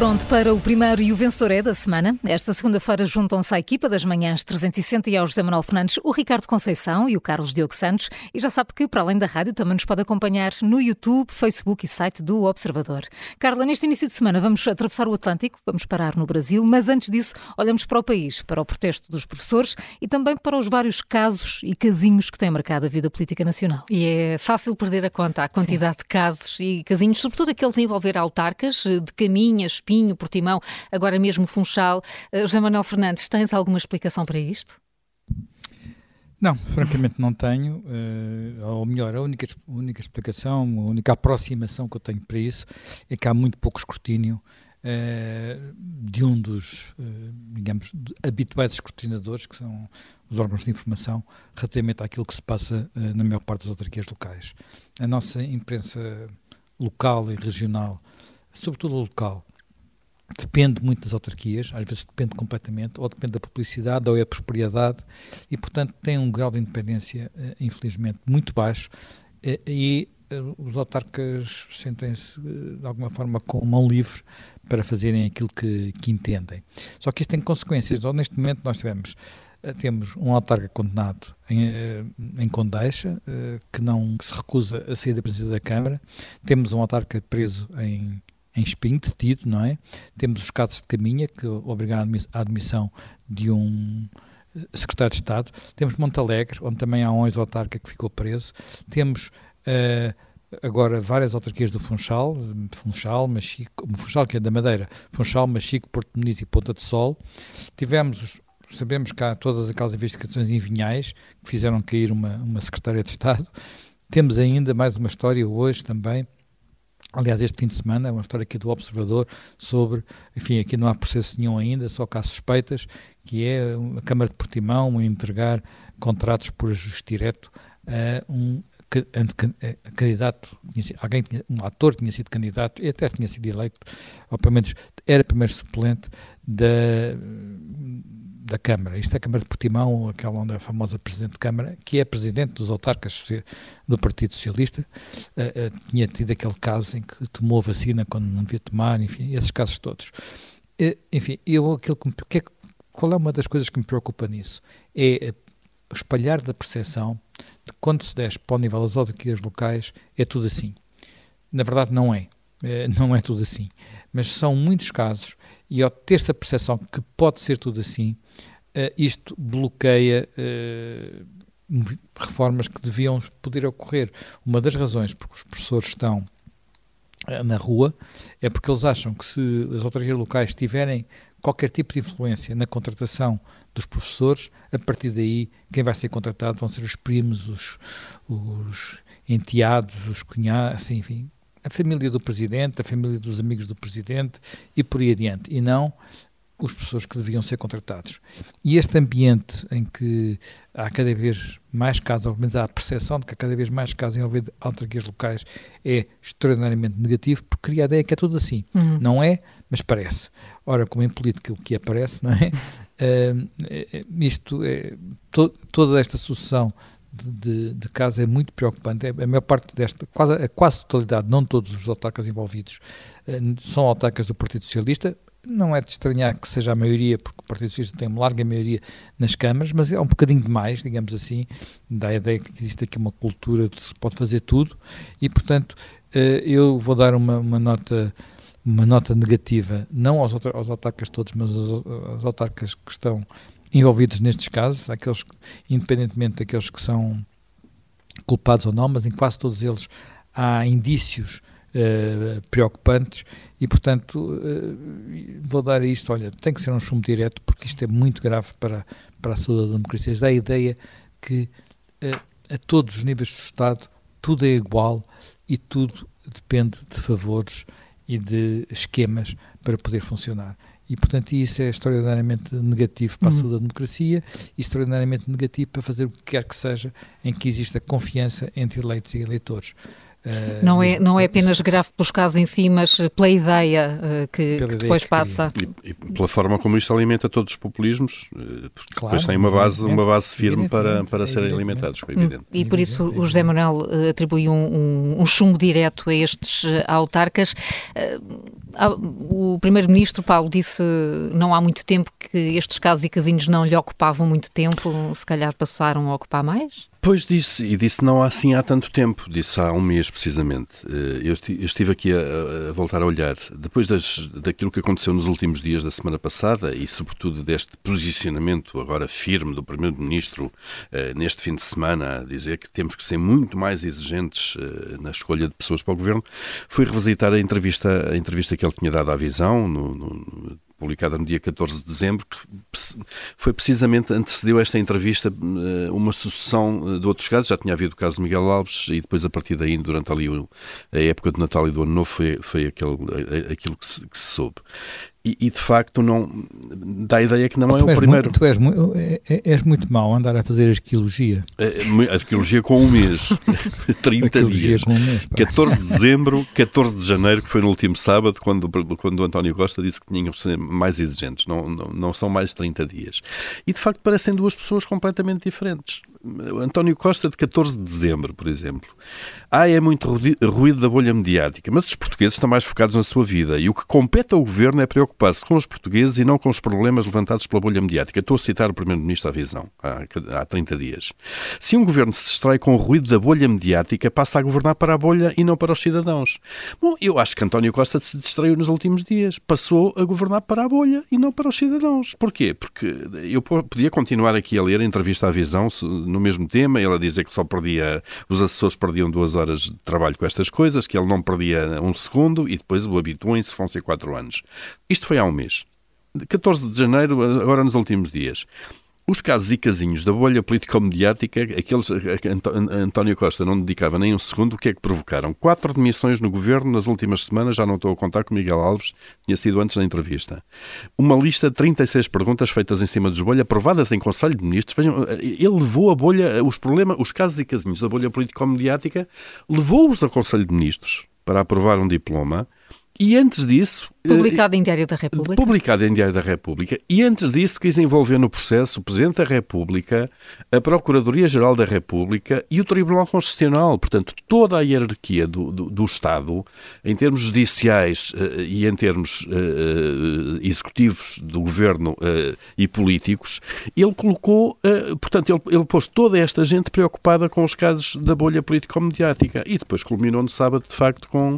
pronto para o primeiro e o vencedor é da semana. Esta segunda-feira juntam-se à equipa das manhãs 360 e ao José Manuel Fernandes, o Ricardo Conceição e o Carlos Diogo Santos. E já sabe que, para além da rádio, também nos pode acompanhar no YouTube, Facebook e site do Observador. Carla, neste início de semana vamos atravessar o Atlântico, vamos parar no Brasil, mas antes disso olhamos para o país, para o protesto dos professores e também para os vários casos e casinhos que têm marcado a vida política nacional. E é fácil perder a conta, a quantidade Sim. de casos e casinhos, sobretudo aqueles a envolver autarcas, de caminhas, Espinho, Portimão, agora mesmo Funchal. Uh, José Manuel Fernandes, tens alguma explicação para isto? Não, francamente não tenho. Uh, ou melhor, a única, única explicação, a única aproximação que eu tenho para isso é que há muito pouco escrutínio uh, de um dos, digamos, habituais escrutinadores, que são os órgãos de informação, relativamente àquilo que se passa na maior parte das autarquias locais. A nossa imprensa local e regional, sobretudo local, depende muito das autarquias, às vezes depende completamente, ou depende da publicidade, ou é a propriedade, e portanto tem um grau de independência, eh, infelizmente, muito baixo, eh, e eh, os autarcas sentem-se de alguma forma com mão livre para fazerem aquilo que, que entendem. Só que isto tem consequências. Neste momento nós tivemos temos um autarca condenado em, em Condeixa, que não se recusa a sair da presidência da Câmara. Temos um autarca preso em em espinho, detido, não é? Temos os casos de Caminha, que obrigaram à admissão de um eh, secretário de Estado. Temos Montalegre, onde também há um ex-autarca que ficou preso. Temos uh, agora várias autarquias do Funchal, Funchal, Machico, Funchal que é da Madeira, Funchal, Machico, Porto Muniz e Ponta de Sol. Tivemos sabemos que há todas aquelas investigações em Vinhais que fizeram cair uma, uma secretária de Estado. Temos ainda mais uma história hoje também Aliás, este fim de semana, é uma história aqui do Observador sobre, enfim, aqui não há processo nenhum ainda, só que há suspeitas, que é a Câmara de Portimão entregar contratos por ajuste direto a um candidato, alguém, um ator tinha sido candidato e até tinha sido eleito, ou pelo menos era primeiro suplente da da Câmara. Isto é a Câmara de Portimão, aquela onde é a famosa Presidente de Câmara, que é Presidente dos autarcas do Partido Socialista, uh, uh, tinha tido aquele caso em que tomou vacina quando não devia tomar, enfim, esses casos todos. Uh, enfim, eu, aquilo que, me, que é, qual é uma das coisas que me preocupa nisso? É espalhar da percepção de quando se desce para o nível das autarquias locais é tudo assim. Na verdade, não é. Não é tudo assim. Mas são muitos casos e ao ter-se a percepção que pode ser tudo assim, uh, isto bloqueia uh, reformas que deviam poder ocorrer. Uma das razões porque os professores estão uh, na rua é porque eles acham que se as autarquias locais tiverem qualquer tipo de influência na contratação dos professores, a partir daí quem vai ser contratado vão ser os primos, os, os enteados, os cunhados, assim, enfim, a família do presidente, a família dos amigos do presidente e por aí adiante, e não os professores que deviam ser contratados. E este ambiente em que há cada vez mais casos, ou pelo menos há a percepção de que há cada vez mais casos envolvendo autarquias locais, é extraordinariamente negativo, porque cria a ideia que é tudo assim. Uhum. Não é, mas parece. Ora, como em política o que aparece, não é? Uh, isto é, to, toda esta sucessão de, de casos é muito preocupante. É, a maior parte desta, quase, a quase totalidade, não todos os autarcas envolvidos, eh, são autarcas do Partido Socialista. Não é de estranhar que seja a maioria, porque o Partido Socialista tem uma larga maioria nas câmaras, mas é um bocadinho demais, digamos assim, dá a ideia que existe aqui uma cultura de se pode fazer tudo e, portanto, eh, eu vou dar uma, uma nota uma nota negativa, não aos, aos autarcas todos, mas aos, aos autarcas que estão envolvidos nestes casos, aqueles, independentemente daqueles que são culpados ou não, mas em quase todos eles há indícios uh, preocupantes e, portanto, uh, vou dar isto, olha, tem que ser um chumbo direto porque isto é muito grave para, para a saúde da democracia. Dá a ideia que uh, a todos os níveis do Estado tudo é igual e tudo depende de favores e de esquemas para poder funcionar. E, portanto, isso é extraordinariamente negativo para a uhum. saúde da democracia e extraordinariamente negativo para fazer o que quer que seja em que exista confiança entre eleitos e eleitores. Uh, não é, não é apenas grave pelos casos em si, mas pela ideia uh, que, que, depois que passa. E, e, pela forma como isto alimenta todos os populismos, uh, porque claro, depois tem uma base, uma base firme para, para serem alimentados, é evidente. E por isso o José Manuel atribui um, um, um, chumbo direto a estes autarcas. o Primeiro-Ministro, Paulo, disse não há muito tempo que estes casos e casinhos não lhe ocupavam muito tempo, se calhar passaram a ocupar mais? Pois disse, e disse não assim há tanto tempo, disse há um mês precisamente. Eh, eu estive aqui a, a voltar a olhar, depois das, daquilo que aconteceu nos últimos dias da semana passada e sobretudo deste posicionamento agora firme do Primeiro-Ministro eh, neste fim de semana, a dizer que temos que ser muito mais exigentes eh, na escolha de pessoas para o Governo, fui revisitar a entrevista, a entrevista que ele tinha dado à Visão, no, no publicada no dia 14 de dezembro, que foi precisamente, antecedeu esta entrevista eh, uma sucessão eh, de outros casos, já tinha havido o caso de Miguel Alves e depois a partir daí, durante ali a época de Natal e do Ano Novo, foi, foi aquele, aquilo que se, que se soube. E, e, de facto não dá a ideia que não é o primeiro. Muito, tu és, é, é, és muito mau andar a fazer arqueologia. A, arqueologia com um mês, 30 arqueologia dias. Com um mês, 14 de dezembro, 14 de janeiro, que foi no último sábado, quando, quando o António Costa disse que tinham que ser mais exigentes. Não, não, não são mais 30 dias. E de facto parecem duas pessoas completamente diferentes. António Costa de 14 de dezembro, por exemplo. Ah, é muito ruído da bolha mediática, mas os portugueses estão mais focados na sua vida e o que compete ao governo é preocupar-se com os portugueses e não com os problemas levantados pela bolha mediática. Estou a citar o Primeiro-Ministro à visão, há, há 30 dias. Se um governo se distrai com o ruído da bolha mediática, passa a governar para a bolha e não para os cidadãos. Bom, eu acho que António Costa se distraiu nos últimos dias. Passou a governar para a bolha e não para os cidadãos. Porquê? Porque eu podia continuar aqui a ler a entrevista à visão no mesmo tema, ele a dizer que só perdia, os assessores perdiam duas horas de trabalho com estas coisas, que ele não perdia um segundo e depois o habituem-se, vão ser quatro anos. Isto foi há um mês. 14 de janeiro, agora nos últimos dias. Os casos e casinhos da bolha político-mediática, aqueles a que António Costa não dedicava nem um segundo, o que é que provocaram? Quatro demissões no governo nas últimas semanas, já não estou a contar com Miguel Alves, tinha sido antes da entrevista. Uma lista de 36 perguntas feitas em cima dos bolha, aprovadas em Conselho de Ministros. Vejam, ele levou a bolha, os problemas, os casos e casinhos da bolha político-mediática, levou-os a Conselho de Ministros para aprovar um diploma e antes disso. Publicado em Diário da República. Publicado em Diário da República. E antes disso, quis envolver no processo o Presidente da República, a Procuradoria-Geral da República e o Tribunal Constitucional. Portanto, toda a hierarquia do, do, do Estado, em termos judiciais uh, e em termos uh, executivos do governo uh, e políticos, ele colocou. portanto, ele, ele pôs toda esta gente preocupada com os casos da bolha político-mediática. E depois culminou no sábado, de facto, com,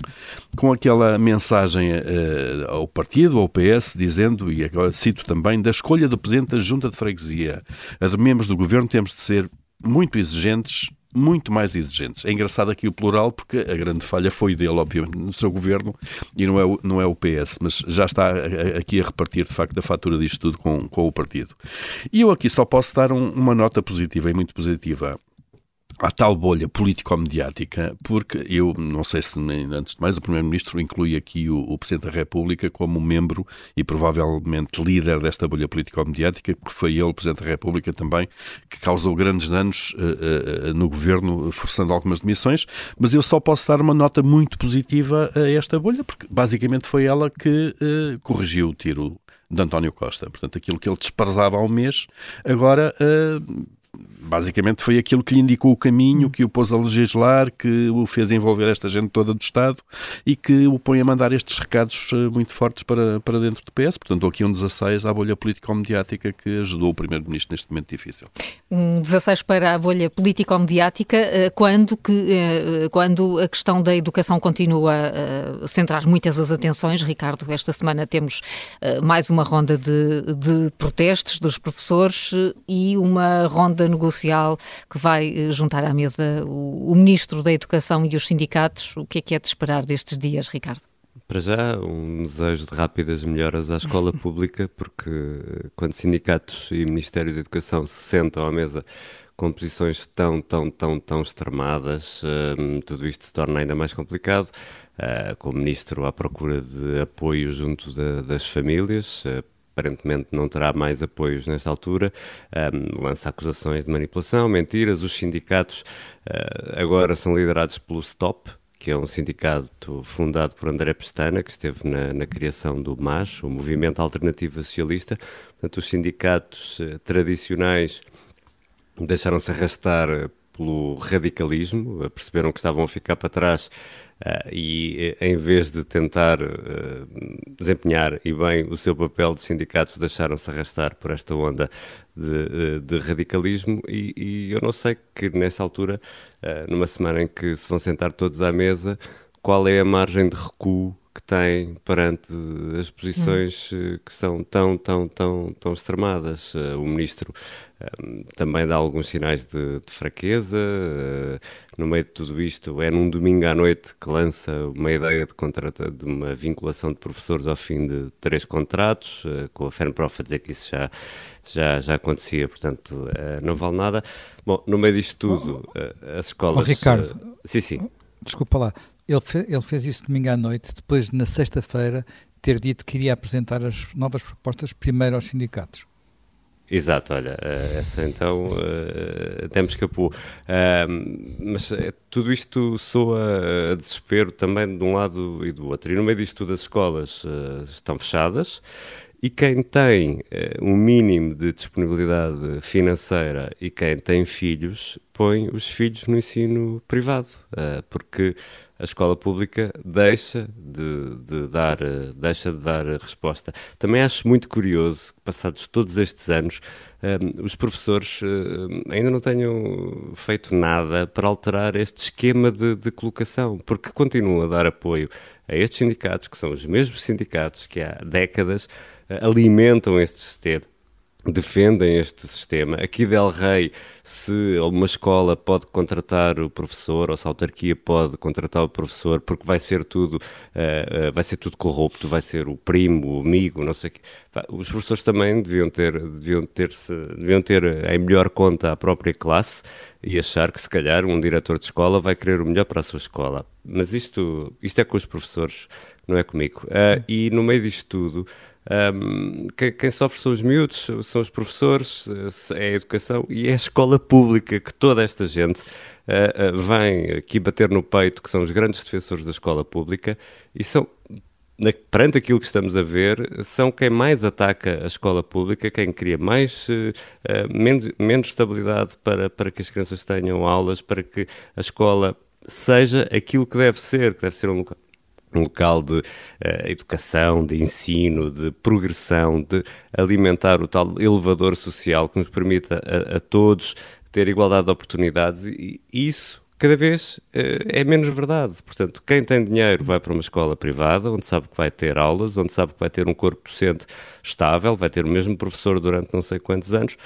com aquela mensagem ao partido, ao PS, dizendo, e agora cito também, da escolha do Presidente da Junta de Freguesia. A de membros do Governo temos de ser muito exigentes muito mais exigentes. É engraçado aqui o plural, porque a grande falha foi dele, obviamente, no seu governo, e não é o, não é o PS, mas já está aqui a repartir, de facto, a fatura disto tudo com, com o partido. E eu aqui só posso dar um, uma nota positiva e muito positiva à tal bolha político-mediática, porque eu não sei se, antes de mais, o Primeiro-Ministro inclui aqui o, o, Presidente da República como membro e provavelmente líder desta bolha político-mediática, porque foi ele, o Presidente da República, também, que causou grandes danos uh, uh, no governo, forçando algumas demissões. Mas eu só posso dar uma nota muito positiva a esta bolha, porque basicamente foi ela que uh, corrigiu o tiro de António Costa. Portanto, aquilo que ele desprezava há um mês, agora basicamente foi aquilo que lhe indicou o caminho, que o pôs a legislar, que o fez envolver esta gente toda do Estado e que o põe a mandar estes recados eh, muito fortes para, para dentro do PS. Portanto, aqui um 16 à bolha político-mediática que ajudou o Primeiro-Ministro neste momento difícil. Um 16 para a bolha político-mediática, eh, quando, que, eh, quando a questão da educação continua a centrar muitas as atenções. Ricardo, esta semana temos mais uma ronda de, de protestos dos professores e uma ronda negocial que vai eh, juntar à mesa o, o Ministro da Educação e os sindicatos. O que é que é de esperar destes dias, Ricardo? Para já, um desejo de rápidas melhoras à escola pública, porque eh, quando sindicatos e Ministério da Educação se sentam à mesa com posições tão, tão, tão, tão extremadas, uh, tudo isto se torna ainda mais complicado. Uh, com o Ministro à procura de apoio junto de, das famílias, uh, aparentemente não terá mais apoios nesta altura, um, lança acusações de manipulação, mentiras. Os sindicatos uh, agora são liderados pelo STOP, que é um sindicato fundado por André Pestana, que esteve na, na criação do MAS, o Movimento Alternativo Socialista. Portanto, os sindicatos eh, tradicionais deixaram-se arrastar pelo radicalismo, perceberam que estavam a ficar para trás uh, e, em vez de tentar uh, desempenhar e bem o seu papel de sindicatos, deixaram-se arrastar por esta onda de, de radicalismo. E, e, eu não sei que, nessa altura, uh, numa semana em que se vão sentar todos à mesa, qual é a margem de recuo que tem perante as posições hum. que são tão, tão, tão, tão extremadas. Uh, o ministro um, também dá alguns sinais de, de fraqueza. Uh, no meio de tudo isto, é num domingo à noite que lança uma ideia de, contrata, de uma vinculação de professores ao fim de três contratos, uh, com a FERNPROF a dizer que isso já, já, já acontecia, portanto não vale nada. Bom, no meio disto tudo, as escolas. Oh, Ricardo, sim, sim. Desculpa lá, ele, fe, ele fez isso domingo à noite, depois, na sexta-feira, ter dito que iria apresentar as novas propostas primeiro aos sindicatos. Exato, olha, eh, essa então uh, até me escapou. Mas tudo isto soa a desespero também de um lado e do outro. E no meio disto tudo as escolas estão fechadas e quem tem um mínimo de disponibilidade financeira e quem tem filhos põe os filhos no ensino privado, porque a escola pública deixa de, de, dar, deixa de dar resposta. Também acho muito curioso que, passados todos estes anos, os professores ainda não tenham feito nada para alterar este esquema de, de colocação, porque continuam a dar apoio a estes sindicatos, que são os mesmos sindicatos que há décadas alimentam este sistema defendem este sistema. Aqui Del Rey, se uma escola pode contratar o professor ou se a autarquia pode contratar o professor, porque vai ser tudo, uh, uh, vai ser tudo corrupto, vai ser o primo, o amigo, não sei o quê. Os professores também deviam ter, deviam ter, -se, deviam ter em melhor conta a própria classe e achar que se calhar um diretor de escola vai querer o melhor para a sua escola. Mas isto, isto é com os professores, não é comigo. Uh, e no meio disto tudo, um, quem, sofre são os miúdos, são os professores, é a educação e é a escola pública que toda esta gente uh, uh, vem aqui bater no peito, que são os grandes defensores da escola pública e são, na, perante aquilo que estamos a ver, são quem mais ataca a escola pública, quem cria mais, uh, menos, menos estabilidade para, para que as crianças tenham aulas, para que a escola seja aquilo que deve ser, que deve ser um local um local de uh, educação, de ensino, de progressão, de alimentar o tal elevador social que nos permita a, a todos ter igualdade de oportunidades e isso cada vez uh, é menos verdade. Portanto, quem tem dinheiro vai para uma escola privada, onde sabe que vai ter aulas, onde sabe que vai ter um corpo docente estável, vai ter o mesmo professor durante não sei quantos anos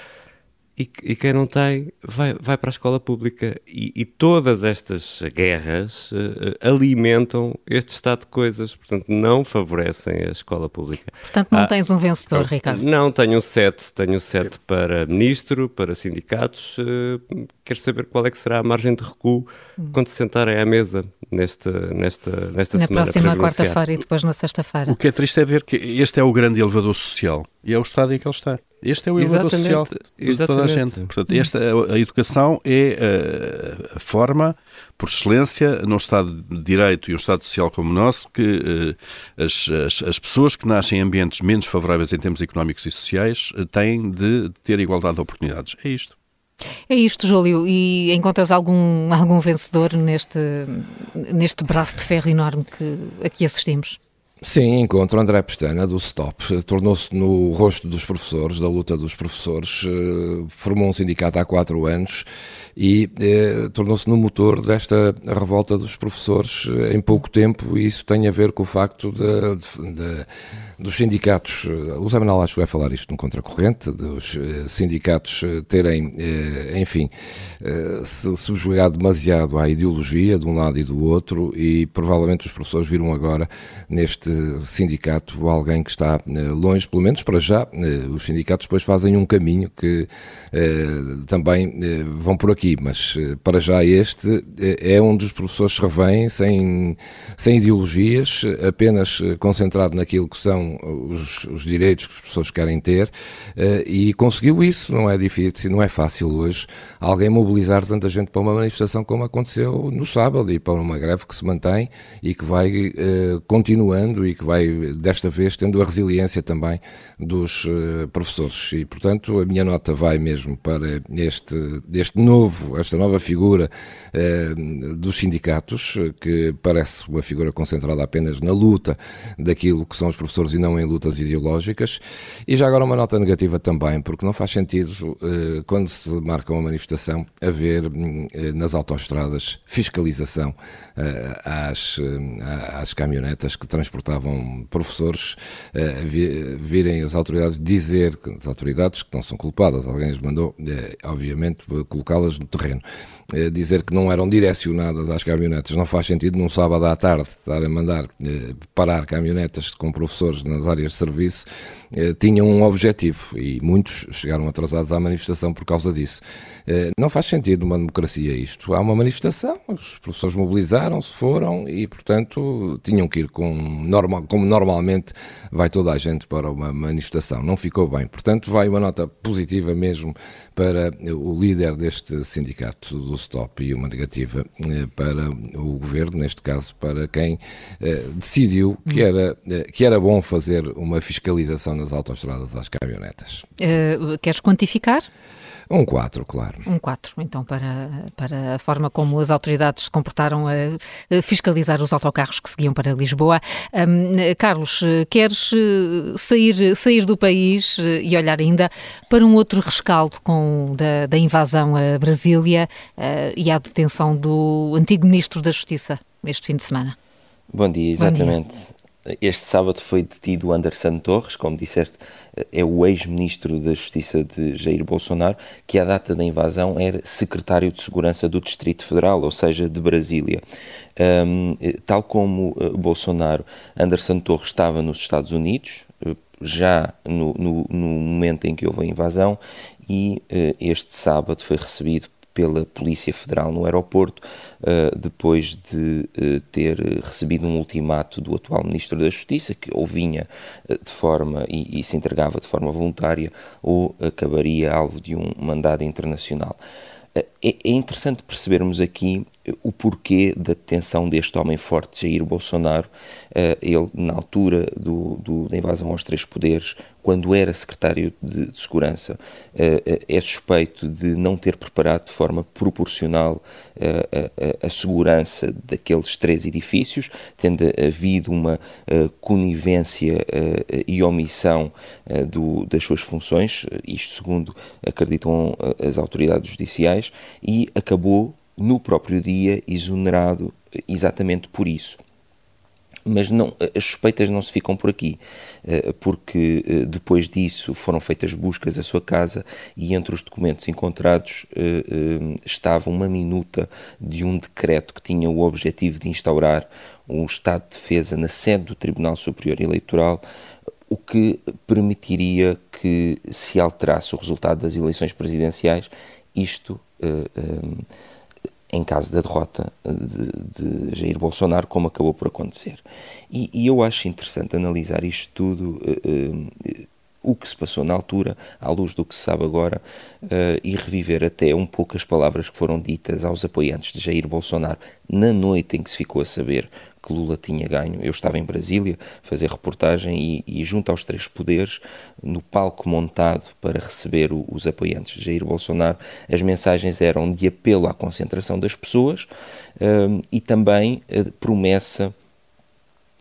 e, e, quem não tem vai, vai para a escola pública. E, e todas estas guerras uh, alimentam este estado de coisas, portanto, não favorecem a escola pública. Portanto, não ah, tens um vencedor, ah, Ricardo? Não, tenho um sete. Tenho um sete para ministro, para sindicatos. Uh, quero saber qual é que será a margem de recuo hum. quando se sentarem à mesa nesta, nesta, nesta na semana. Na próxima quarta-feira e depois na sexta-feira. O que é triste é ver que este é o grande elevador social e é o estado em que ele está. Este é o elevador social de exatamente. toda a gente. Portanto, esta, a educação é a, a, forma, por excelência, num Estado de Direito e um Estado social como o nosso, que uh, as, as, as, pessoas que nascem em ambientes menos favoráveis em termos económicos e sociais uh, têm de ter igualdade de oportunidades. É isto. É isto, Júlio. E encontras algum, algum vencedor neste, neste braço de ferro enorme que aqui assistimos? Sim, encontro André Pestana, do STOP. Tornou-se no rosto dos professores, da luta dos professores. Eh, formou um sindicato há quatro anos e eh, tornou-se no motor desta revolta dos professores eh, em pouco tempo. E isso tem a ver com o facto de, de, de dos sindicatos, o Zé Manuel acho vai falar isto no contracorrente, dos sindicatos terem, enfim, se subjugado demasiado à ideologia de um lado e do outro e provavelmente os professores viram agora neste sindicato alguém que está longe, pelo menos para já. Os sindicatos depois fazem um caminho que também vão por aqui, mas para já este é um dos professores revém sem, sem ideologias, apenas concentrado naquilo que são os, os direitos que os professores querem ter e conseguiu isso. Não é difícil, não é fácil hoje alguém mobilizar tanta gente para uma manifestação como aconteceu no sábado e para uma greve que se mantém e que vai uh, e que vai, desta vez, tendo a resiliência também dos uh, professores. E, portanto, a minha nota vai mesmo para este, este novo, esta nova figura uh, dos sindicatos, que parece uma figura concentrada apenas na luta daquilo que são os professores e não em lutas ideológicas. E já agora uma nota negativa também, porque não faz sentido, quando se marca uma manifestação, haver nas autoestradas fiscalização às, às caminhonetas que transportavam professores, virem as autoridades dizer, as autoridades que não são culpadas, alguém as mandou, obviamente, colocá-las no terreno. Eh, dizer que não eram direcionadas às caminhonetas não faz sentido num sábado à tarde estar a mandar eh, parar caminhonetas com professores nas áreas de serviço eh, tinham um objetivo e muitos chegaram atrasados à manifestação por causa disso. Não faz sentido uma democracia isto. Há uma manifestação, os professores mobilizaram-se, foram e, portanto, tinham que ir com normal, como normalmente vai toda a gente para uma manifestação. Não ficou bem. Portanto, vai uma nota positiva mesmo para o líder deste sindicato do stop e uma negativa eh, para o governo, neste caso para quem eh, decidiu que era, eh, que era bom fazer uma fiscalização nas autoestradas às caminhonetas. Uh, queres quantificar? Um 4, claro. Um 4, então, para, para a forma como as autoridades se comportaram a, fiscalizar os autocarros que seguiam para Lisboa. Um, Carlos, queres sair, sair do país e olhar ainda para um outro rescaldo com, da, da invasão a Brasília uh, e a detenção do antigo Ministro da Justiça este fim de semana? Bom dia, exatamente. Bom dia. Este sábado foi detido Anderson Torres, como disseste, é o ex-ministro da Justiça de Jair Bolsonaro, que à data da invasão era secretário de Segurança do Distrito Federal, ou seja, de Brasília. Um, tal como uh, Bolsonaro, Anderson Torres estava nos Estados Unidos, uh, já no, no, no, momento em que houve a invasão, e uh, este sábado foi recebido pela Polícia Federal no aeroporto, uh, depois de uh, ter recebido um ultimato do atual Ministro da Justiça, que ou vinha uh, de forma e, e, se entregava de forma voluntária, ou acabaria alvo de um mandado internacional. É, é interessante percebermos aqui o porquê da detenção deste homem forte, Jair Bolsonaro. Ele, na altura do, do, da invasão aos três poderes, quando era secretário de, de Segurança, é suspeito de não ter preparado de forma proporcional a, a, a segurança daqueles três edifícios, tendo havido uma conivência e omissão do, das suas funções, isto segundo acreditam as autoridades judiciais, e acabou no próprio dia exonerado exatamente por isso. Mas não, as suspeitas não se ficam por aqui, eh, porque eh, depois disso foram feitas buscas à sua casa e entre os documentos encontrados eh, estava uma minuta de um decreto que tinha o objetivo de instaurar um estado de defesa na sede do Tribunal Superior Eleitoral, o que permitiria que se alterasse o resultado das eleições presidenciais, isto em caso da derrota de, de, Jair Bolsonaro, como acabou por acontecer. E, e eu acho interessante analisar isto tudo, uh, uh, o que se passou na altura, à luz do que se sabe agora, uh, e reviver até um pouco as palavras que foram ditas aos apoiantes de Jair Bolsonaro na noite em que se ficou a saber que Lula tinha ganho. Eu estava em Brasília a fazer reportagem e, e, junto aos três poderes, no palco montado para receber o, os apoiantes de Jair Bolsonaro, as mensagens eram de apelo à concentração das pessoas um, e também a promessa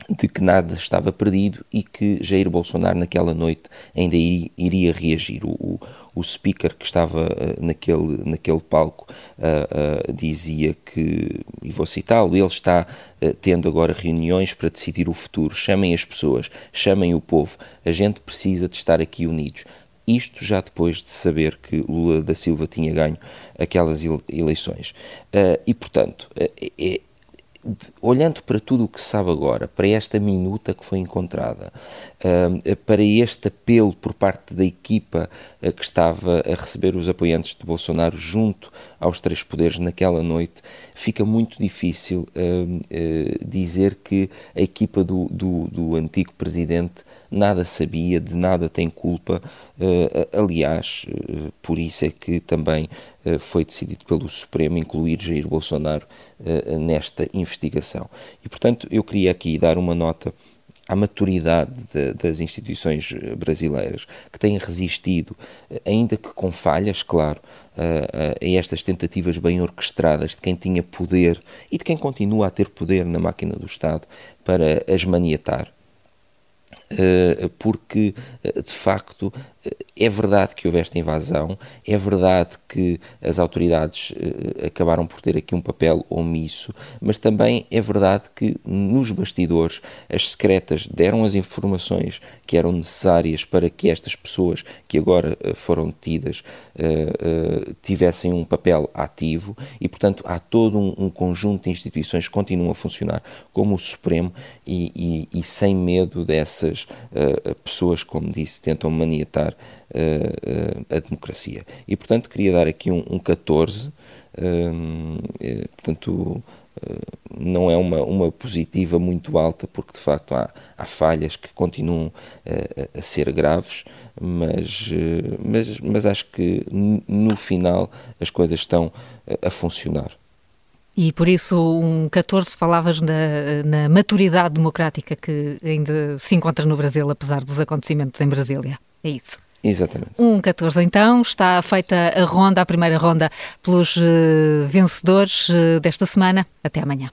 de que nada estava perdido e que Jair Bolsonaro naquela noite ainda iria reagir. O, o speaker que estava uh, naquele, naquele palco uh, uh, dizia que, e vou citá-lo, ele está tendo agora reuniões para decidir o futuro. Chamem as pessoas, chamem o povo. A gente precisa de estar aqui unidos. Isto já depois de saber que Lula da Silva tinha ganho aquelas eleições. e, portanto, é, olhando para tudo o que se sabe agora, para esta minuta que foi encontrada, para este apelo por parte da equipa uh, que estava a receber os apoiantes de Bolsonaro junto aos três poderes naquela noite, fica muito difícil uh, dizer que a equipa do, do, do, antigo presidente nada sabia, de nada tem culpa. aliás, por isso é que também foi decidido pelo Supremo incluir Jair Bolsonaro nesta investigação. E, portanto, eu queria aqui dar uma nota à maturidade de, das instituições eh, brasileiras, que têm resistido, eh, ainda que com falhas, claro, a, a, estas tentativas bem orquestradas de quem tinha poder e de quem continua a ter poder na máquina do Estado para as maniatar. Eh, porque de facto é verdade que houve esta invasão, é verdade que as autoridades uh, acabaram por ter aqui um papel omisso, mas também é verdade que nos bastidores as secretas deram as informações que eram necessárias para que estas pessoas que agora uh, foram detidas uh, tivessem um papel ativo e, portanto, há todo um, um, conjunto de instituições que continuam a funcionar como o Supremo e, e, e sem medo dessas pessoas, como disse, tentam maniatar a democracia. E, portanto, queria dar aqui um, um 14, um, eh, portanto, eh, não é uma, uma positiva muito alta, porque de facto há, há falhas que continuam a, a ser graves, mas, eh, mas, mas acho que no final as coisas estão a funcionar. E por isso, um 14, falavas na, na, maturidade democrática que ainda se encontra no Brasil, apesar dos acontecimentos em Brasília. É isso. Exatamente. Um 14 então, está feita a ronda, a primeira ronda pelos uh, vencedores uh, desta semana. Até amanhã.